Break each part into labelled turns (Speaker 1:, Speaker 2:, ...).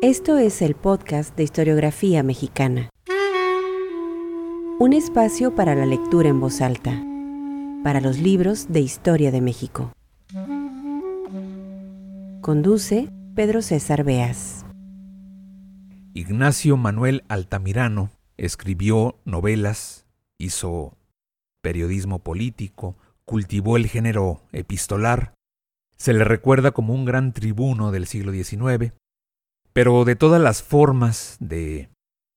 Speaker 1: Esto es el podcast de historiografía mexicana. Un espacio para la lectura en voz alta, para los libros de historia de México. Conduce Pedro César Beas.
Speaker 2: Ignacio Manuel Altamirano escribió novelas, hizo periodismo político, cultivó el género epistolar, se le recuerda como un gran tribuno del siglo XIX, pero de todas las formas de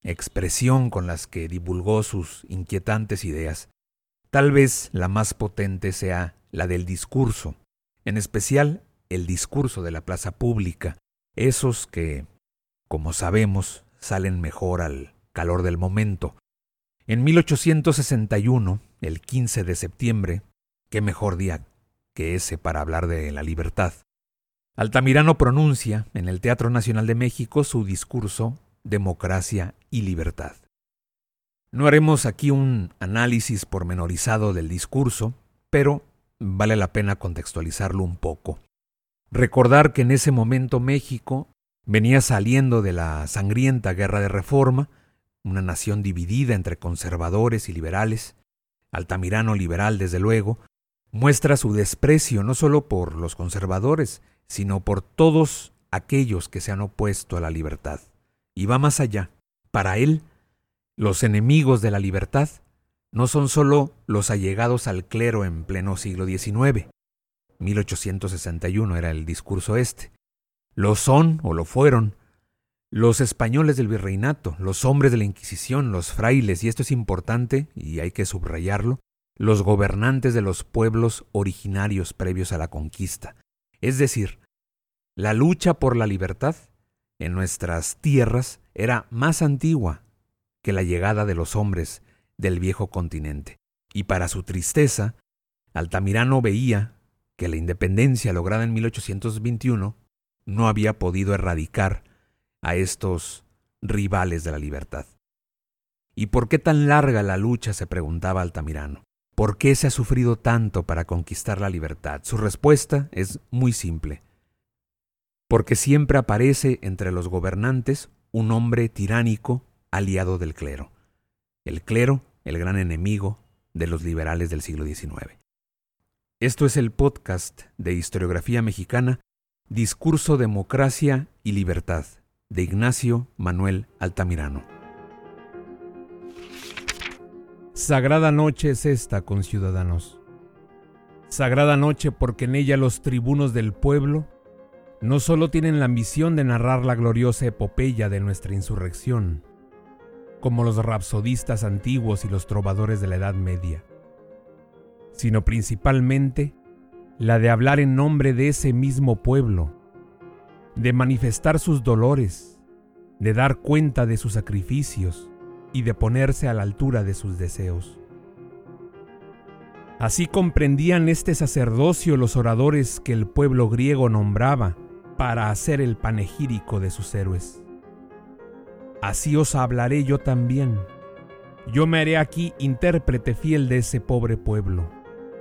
Speaker 2: expresión con las que divulgó sus inquietantes ideas, tal vez la más potente sea la del discurso, en especial el discurso de la plaza pública, esos que, como sabemos, salen mejor al calor del momento. En 1861, el 15 de septiembre, qué mejor día que ese para hablar de la libertad. Altamirano pronuncia en el Teatro Nacional de México su discurso Democracia y Libertad. No haremos aquí un análisis pormenorizado del discurso, pero vale la pena contextualizarlo un poco. Recordar que en ese momento México venía saliendo de la sangrienta guerra de reforma, una nación dividida entre conservadores y liberales, Altamirano liberal desde luego, muestra su desprecio no solo por los conservadores, sino por todos aquellos que se han opuesto a la libertad. Y va más allá. Para él, los enemigos de la libertad no son solo los allegados al clero en pleno siglo XIX. 1861 era el discurso este. Lo son o lo fueron los españoles del virreinato, los hombres de la Inquisición, los frailes, y esto es importante y hay que subrayarlo, los gobernantes de los pueblos originarios previos a la conquista. Es decir, la lucha por la libertad en nuestras tierras era más antigua que la llegada de los hombres del viejo continente. Y para su tristeza, Altamirano veía que la independencia lograda en 1821 no había podido erradicar a estos rivales de la libertad. ¿Y por qué tan larga la lucha? se preguntaba Altamirano. ¿Por qué se ha sufrido tanto para conquistar la libertad? Su respuesta es muy simple. Porque siempre aparece entre los gobernantes un hombre tiránico aliado del clero. El clero, el gran enemigo de los liberales del siglo XIX. Esto es el podcast de historiografía mexicana, Discurso, Democracia y Libertad, de Ignacio Manuel Altamirano.
Speaker 3: Sagrada noche es esta, conciudadanos. Sagrada noche porque en ella los tribunos del pueblo no solo tienen la ambición de narrar la gloriosa epopeya de nuestra insurrección, como los rapsodistas antiguos y los trovadores de la Edad Media, sino principalmente la de hablar en nombre de ese mismo pueblo, de manifestar sus dolores, de dar cuenta de sus sacrificios, y de ponerse a la altura de sus deseos. Así comprendían este sacerdocio los oradores que el pueblo griego nombraba para hacer el panegírico de sus héroes. Así os hablaré yo también. Yo me haré aquí intérprete fiel de ese pobre pueblo,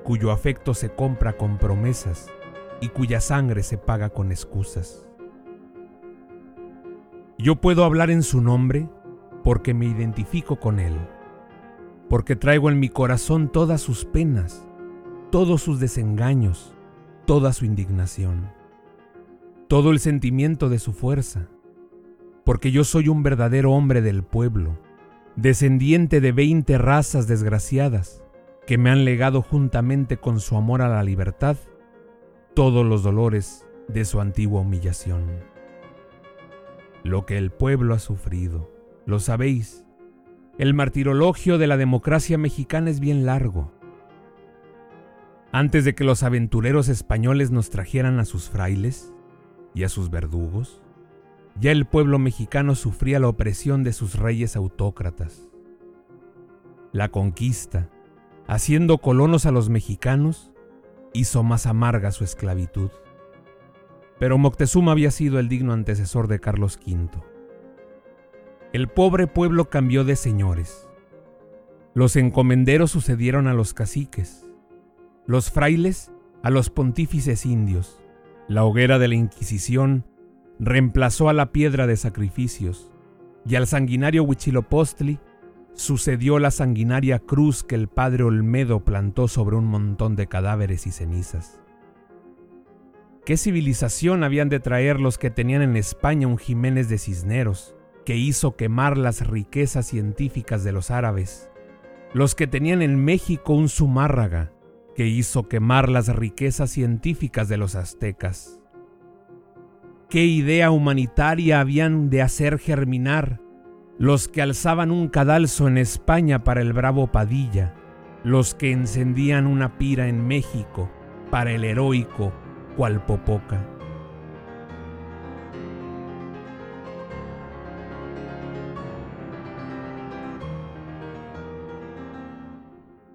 Speaker 3: cuyo afecto se compra con promesas y cuya sangre se paga con excusas. Yo puedo hablar en su nombre porque me identifico con Él, porque traigo en mi corazón todas sus penas, todos sus desengaños, toda su indignación, todo el sentimiento de su fuerza, porque yo soy un verdadero hombre del pueblo, descendiente de veinte razas desgraciadas, que me han legado juntamente con su amor a la libertad todos los dolores de su antigua humillación. Lo que el pueblo ha sufrido, lo sabéis, el martirologio de la democracia mexicana es bien largo. Antes de que los aventureros españoles nos trajeran a sus frailes y a sus verdugos, ya el pueblo mexicano sufría la opresión de sus reyes autócratas. La conquista, haciendo colonos a los mexicanos, hizo más amarga su esclavitud. Pero Moctezuma había sido el digno antecesor de Carlos V el pobre pueblo cambió de señores. Los encomenderos sucedieron a los caciques, los frailes a los pontífices indios, la hoguera de la Inquisición
Speaker 2: reemplazó a la piedra de sacrificios, y al sanguinario Huichilopostli sucedió la sanguinaria cruz que el padre Olmedo plantó sobre un montón de cadáveres y cenizas. ¿Qué civilización habían de traer los que tenían en España un Jiménez de Cisneros, que hizo quemar las riquezas científicas de los árabes? Los que tenían en México un Zumárraga, que hizo quemar las riquezas científicas de los aztecas. ¿Qué idea humanitaria habían de hacer germinar los que alzaban un cadalso en España para el bravo Padilla, los que encendían una pira en México para el heroico Cualpopoca?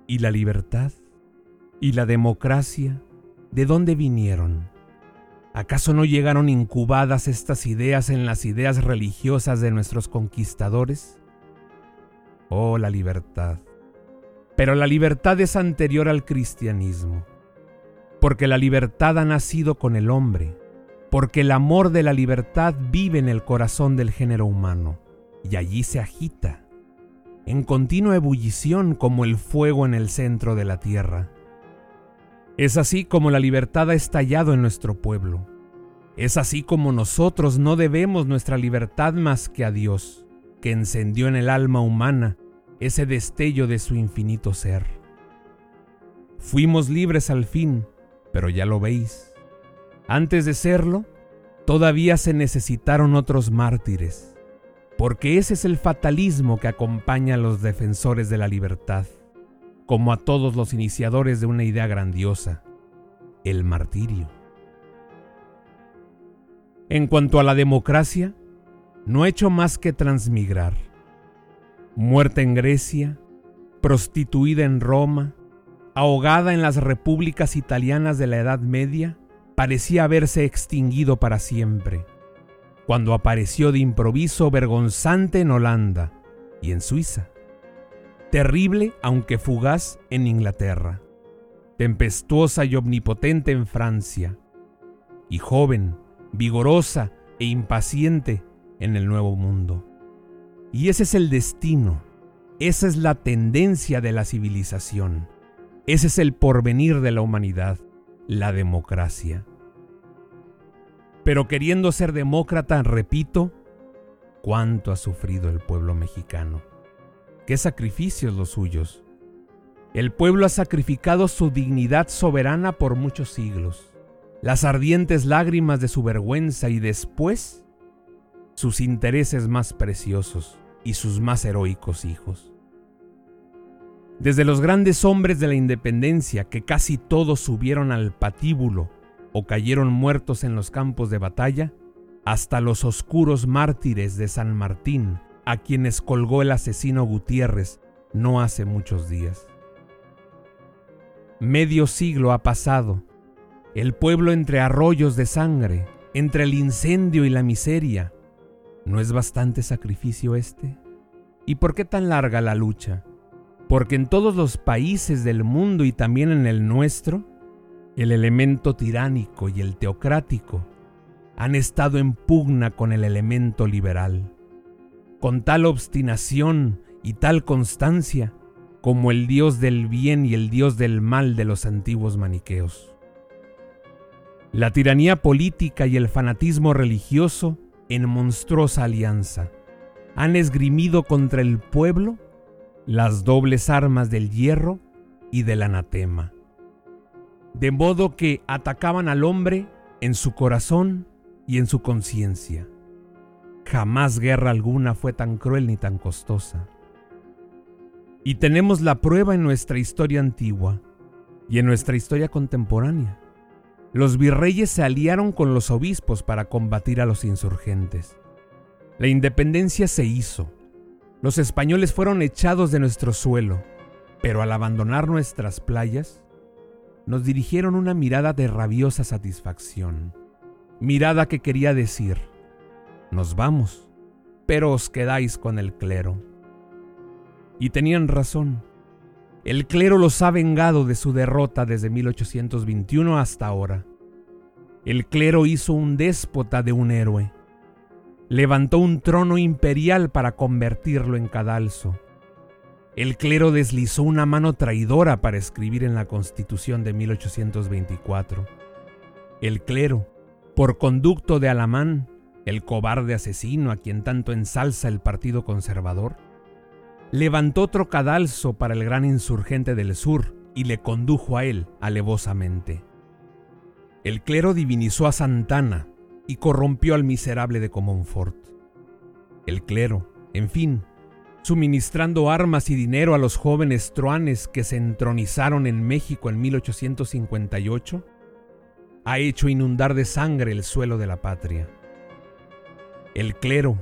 Speaker 2: ¿Y la libertad? ¿Y la democracia? ¿De dónde vinieron? ¿Acaso no llegaron incubadas estas ideas en las ideas religiosas de nuestros conquistadores? Oh, la libertad. Pero la libertad es anterior al cristianismo, porque la libertad ha nacido con el hombre, porque el amor de la libertad vive en el corazón del género humano, y allí se agita, en continua ebullición como el fuego en el centro de la tierra. Es así como la libertad ha estallado en nuestro pueblo. Es así como nosotros no debemos nuestra libertad más que a Dios, que encendió en el alma humana ese destello de su infinito ser. Fuimos libres al fin, pero ya lo veis. Antes de serlo, todavía se necesitaron otros mártires, porque ese es el fatalismo que acompaña a los defensores de la libertad como a todos los iniciadores de una idea grandiosa, el martirio. En cuanto a la democracia, no ha hecho más que transmigrar. Muerta en Grecia, prostituida en Roma, ahogada en las repúblicas italianas de la Edad Media, parecía haberse extinguido para siempre, cuando apareció de improviso vergonzante en Holanda y en Suiza. Terrible aunque fugaz en Inglaterra, tempestuosa y omnipotente en Francia, y joven, vigorosa e impaciente en el Nuevo Mundo. Y ese es el destino, esa es la tendencia de la civilización, ese es el porvenir de la humanidad, la democracia. Pero queriendo ser demócrata, repito, cuánto ha sufrido el pueblo mexicano qué sacrificios los suyos. El pueblo ha sacrificado su dignidad soberana por muchos siglos, las ardientes lágrimas de su vergüenza y después sus intereses más preciosos y sus más heroicos hijos. Desde los grandes hombres de la independencia que casi todos subieron al patíbulo o cayeron muertos en los campos de batalla, hasta los oscuros mártires de San Martín a quienes colgó el asesino Gutiérrez no hace muchos días. Medio siglo ha pasado, el pueblo entre arroyos de sangre, entre el incendio y la miseria. ¿No es bastante sacrificio este? ¿Y por qué tan larga la lucha? Porque en todos los países del mundo y también en el nuestro, el elemento tiránico y el teocrático han estado en pugna con el elemento liberal con tal obstinación y tal constancia como el Dios del bien y el Dios del mal de los antiguos maniqueos. La tiranía política y el fanatismo religioso, en monstruosa alianza, han esgrimido contra el pueblo las dobles armas del hierro y del anatema. De modo que atacaban al hombre en su corazón y en su conciencia Jamás guerra alguna fue tan cruel ni tan costosa. Y tenemos la prueba en nuestra historia antigua y en nuestra historia contemporánea. Los virreyes se aliaron con los obispos para combatir a los insurgentes. La independencia se hizo. Los españoles fueron echados de nuestro suelo, pero al abandonar nuestras playas, nos dirigieron una mirada de rabiosa satisfacción. Mirada que quería decir, nos vamos, pero os quedáis con el clero. Y tenían razón. El clero los ha vengado de su derrota desde 1821 hasta ahora. El clero hizo un déspota de un héroe. Levantó un trono imperial para convertirlo en cadalso. El clero deslizó una mano traidora para escribir en la Constitución de 1824. El clero, por conducto de Alamán, el cobarde asesino a quien tanto ensalza el Partido Conservador, levantó otro cadalso para el gran insurgente del sur y le condujo a él alevosamente. El clero divinizó a Santana y corrompió al miserable de Comonfort. El clero, en fin, suministrando armas y dinero a los jóvenes truanes que se entronizaron en México en 1858, ha hecho inundar de sangre el suelo de la patria. El clero,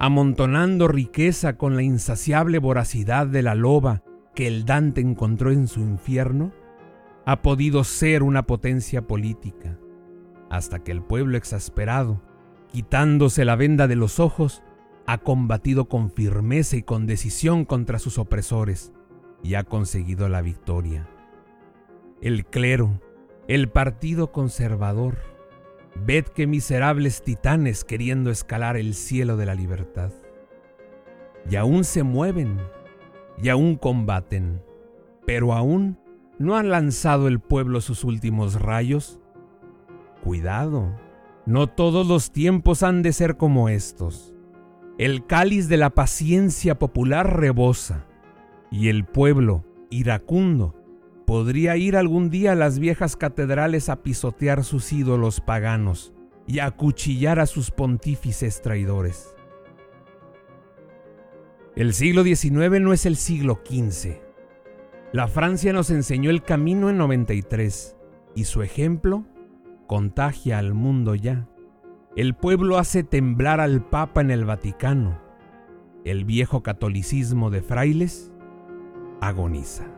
Speaker 2: amontonando riqueza con la insaciable voracidad de la loba que el Dante encontró en su infierno, ha podido ser una potencia política, hasta que el pueblo exasperado, quitándose la venda de los ojos, ha combatido con firmeza y con decisión contra sus opresores y ha conseguido la victoria. El clero, el partido conservador, ved qué miserables titanes queriendo escalar el cielo de la libertad. Y aún se mueven, y aún combaten, pero aún ¿No han lanzado el pueblo sus últimos rayos? Cuidado, no todos los tiempos han de ser como estos. El cáliz de la paciencia popular rebosa, y el pueblo, iracundo, podría ir algún día a las viejas catedrales a pisotear sus ídolos paganos y a acuchillar a sus pontífices traidores. El siglo XIX no es el siglo XV la Francia nos enseñó el camino en 93 y su ejemplo contagia al mundo ya. El pueblo hace temblar al Papa en el Vaticano. El viejo catolicismo de frailes agoniza.